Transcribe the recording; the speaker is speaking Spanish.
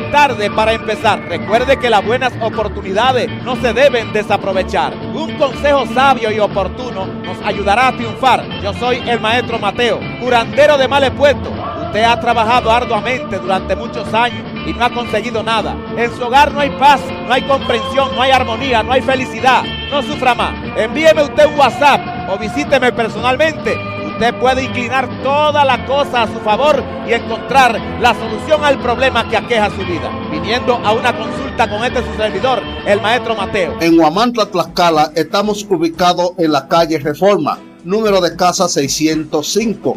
tarde para empezar. Recuerde que las buenas oportunidades no se deben desaprovechar. Un consejo sabio y oportuno nos ayudará a triunfar. Yo soy el maestro Mateo, curandero de males puestos. Usted ha trabajado arduamente durante muchos años y no ha conseguido nada. En su hogar no hay paz, no hay comprensión, no hay armonía, no hay felicidad. No sufra más. Envíeme usted un WhatsApp o visíteme personalmente usted puede inclinar toda la cosa a su favor y encontrar la solución al problema que aqueja su vida. Viniendo a una consulta con este su servidor, el maestro Mateo. En Huamantla, Tlaxcala, estamos ubicados en la calle Reforma número de casa 605,